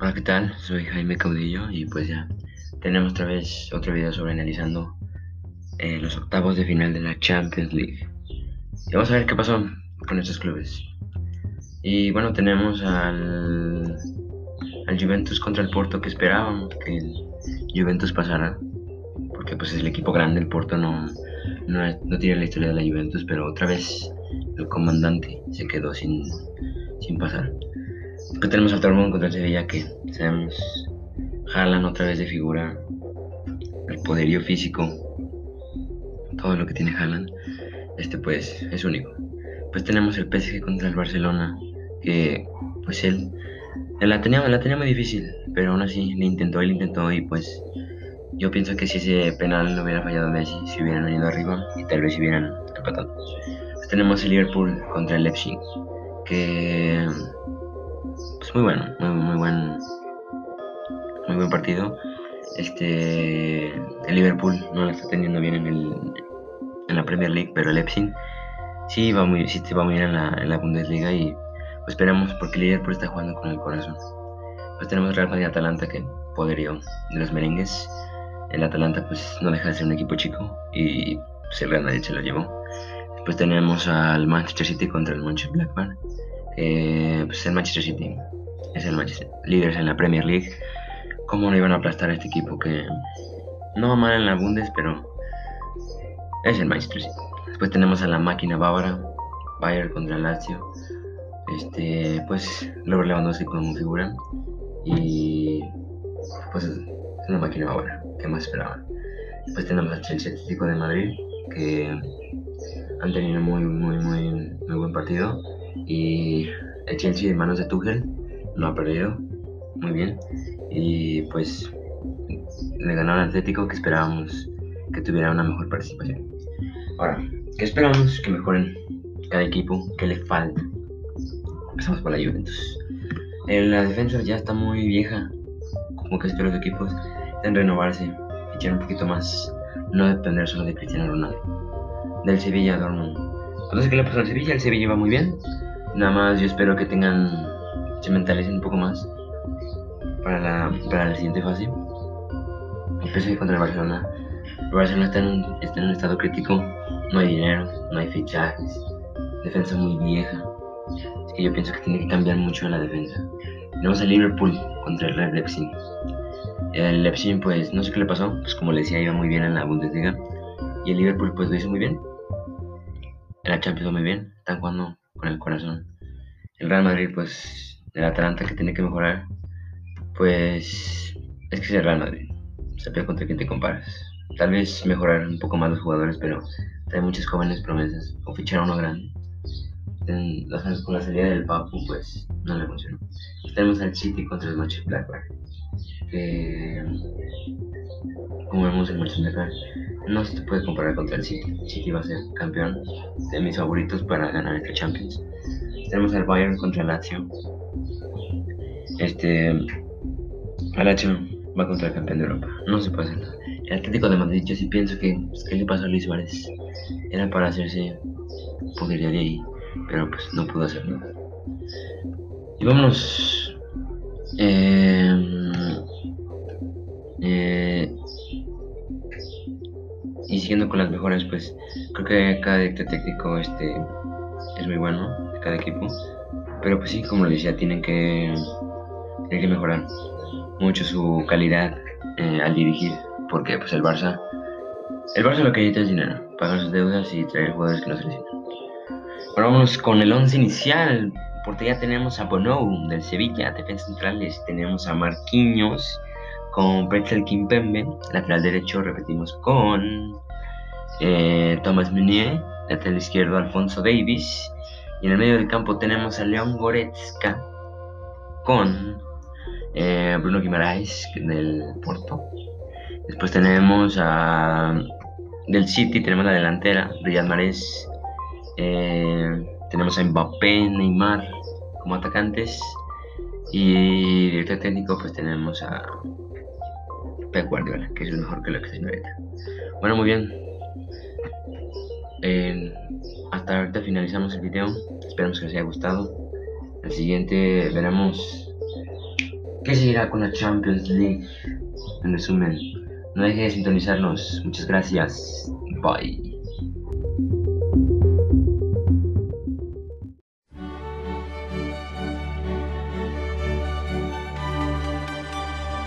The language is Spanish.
Hola, ¿qué tal? Soy Jaime Caudillo y pues ya tenemos otra vez otro video sobre analizando eh, los octavos de final de la Champions League. Y vamos a ver qué pasó con estos clubes. Y bueno, tenemos al, al Juventus contra el Porto que esperábamos que el Juventus pasara. Porque pues es el equipo grande, el Porto no, no, no tiene la historia de la Juventus, pero otra vez el comandante se quedó sin, sin pasar. Después tenemos al Dortmund contra el Sevilla que sabemos jalan otra vez de figura el poderío físico, todo lo que tiene Haaland, este pues es único. Pues tenemos el PSG contra el Barcelona, que pues él, él la, tenía, la tenía muy difícil, pero aún así le intentó, él intentó y pues yo pienso que si ese penal no hubiera fallado Messi, si hubieran venido arriba y tal vez si hubieran empatado. Pues tenemos el Liverpool contra el Leipzig, que pues muy bueno, muy, muy buen muy buen partido. Este el Liverpool no lo está teniendo bien en el en la Premier League, pero el Leipzig sí va muy sí va muy bien en la, en la Bundesliga y pues esperamos porque el Liverpool está jugando con el corazón. Pues tenemos Real Madrid Atalanta que poderío de los merengues. El Atalanta pues no deja de ser un equipo chico y pues, el Real Madrid se lo llevó. Después tenemos al Manchester City contra el Manchester Blackburn. Eh, pues el Manchester City es el Manchester, líderes en la Premier League. ¿Cómo no iban a aplastar a este equipo que no va mal en la Bundes, pero es el Manchester? Después tenemos a la máquina bávara, Bayern contra Lazio. Este, pues Robert Lewandowski como figura y pues es una máquina bávara, ¿qué más esperaban? Después tenemos al Chelsea Atlético de Madrid que han tenido muy muy muy muy buen partido y el Chelsea en manos de Tuchel no ha perdido muy bien y pues le ganó al Atlético que esperábamos que tuviera una mejor participación. Ahora, ¿qué esperamos que mejoren cada equipo? ¿Qué le falta? Empezamos por la Juventus. En la defensa ya está muy vieja, como que espero los equipos en renovarse, echar un poquito más, no depender solo de Cristiano Ronaldo. Del Sevilla Dortmund. No sé qué le pasó al Sevilla, el Sevilla va muy bien. Nada más yo espero que tengan, se mentalicen un poco más para la, para la siguiente fase. El contra el Barcelona. El Barcelona está en, está en un estado crítico, no hay dinero, no hay fichajes, defensa muy vieja. Es que yo pienso que tiene que cambiar mucho la defensa. Tenemos a Liverpool contra el Leipzig. El Leipzig, pues, no sé qué le pasó, pues como le decía, iba muy bien en la Bundesliga. Y el Liverpool, pues, lo hizo muy bien. En la Champions muy bien, están jugando con el corazón. El Real Madrid, pues, el Atalanta que tiene que mejorar, pues, es que es el Real Madrid. Sabía contra quién te comparas. Tal vez mejorar un poco más los jugadores, pero hay muchas jóvenes promesas. O fichar a uno grande. con la salida del Papu, pues, no le funcionó. Tenemos al City contra el Manchester Blackburn. Que, como vemos, el Manchester Blackburn no se puede comparar contra el City. El City va a ser campeón de mis favoritos para ganar esta Champions. Tenemos al Bayern contra el Lazio. Este. Lazio va contra el campeón de Europa. No se puede hacer nada. El Atlético de Madrid, yo sí pienso que. Pues, ¿Qué le pasó a Luis Suárez? Era para hacerse podería de ahí. Pero pues no pudo hacer nada. Y vámonos. Eh, eh, y siguiendo con las mejoras, pues creo que cada técnico este, es muy bueno cada equipo. Pero pues sí, como lo decía, tienen que, tienen que mejorar mucho su calidad eh, al dirigir. Porque pues el Barça, el Barça lo que necesita es dinero, pagar sus deudas y traer jugadores que no se necesitan. Ahora vamos con el 11 inicial. Porque ya tenemos a Bonou del Sevilla, defensa centrales. Tenemos a Marquinhos con Pretzel Kimpembe, lateral derecho, repetimos con eh, Thomas Meunier, lateral izquierdo Alfonso Davis, y en el medio del campo tenemos a León Goretzka con eh, Bruno Guimaraes del Porto. Después tenemos a del City, tenemos la delantera, Riyad Mahrez, eh, tenemos a Mbappé, Neymar como atacantes y director técnico pues tenemos a Pep Guardiola, que es lo mejor que lo que se ahorita. Bueno, muy bien. Eh, hasta ahorita finalizamos el video. Esperamos que les haya gustado. El siguiente veremos ¿Qué seguirá con la Champions League? En resumen, no deje de sintonizarnos. Muchas gracias. Bye.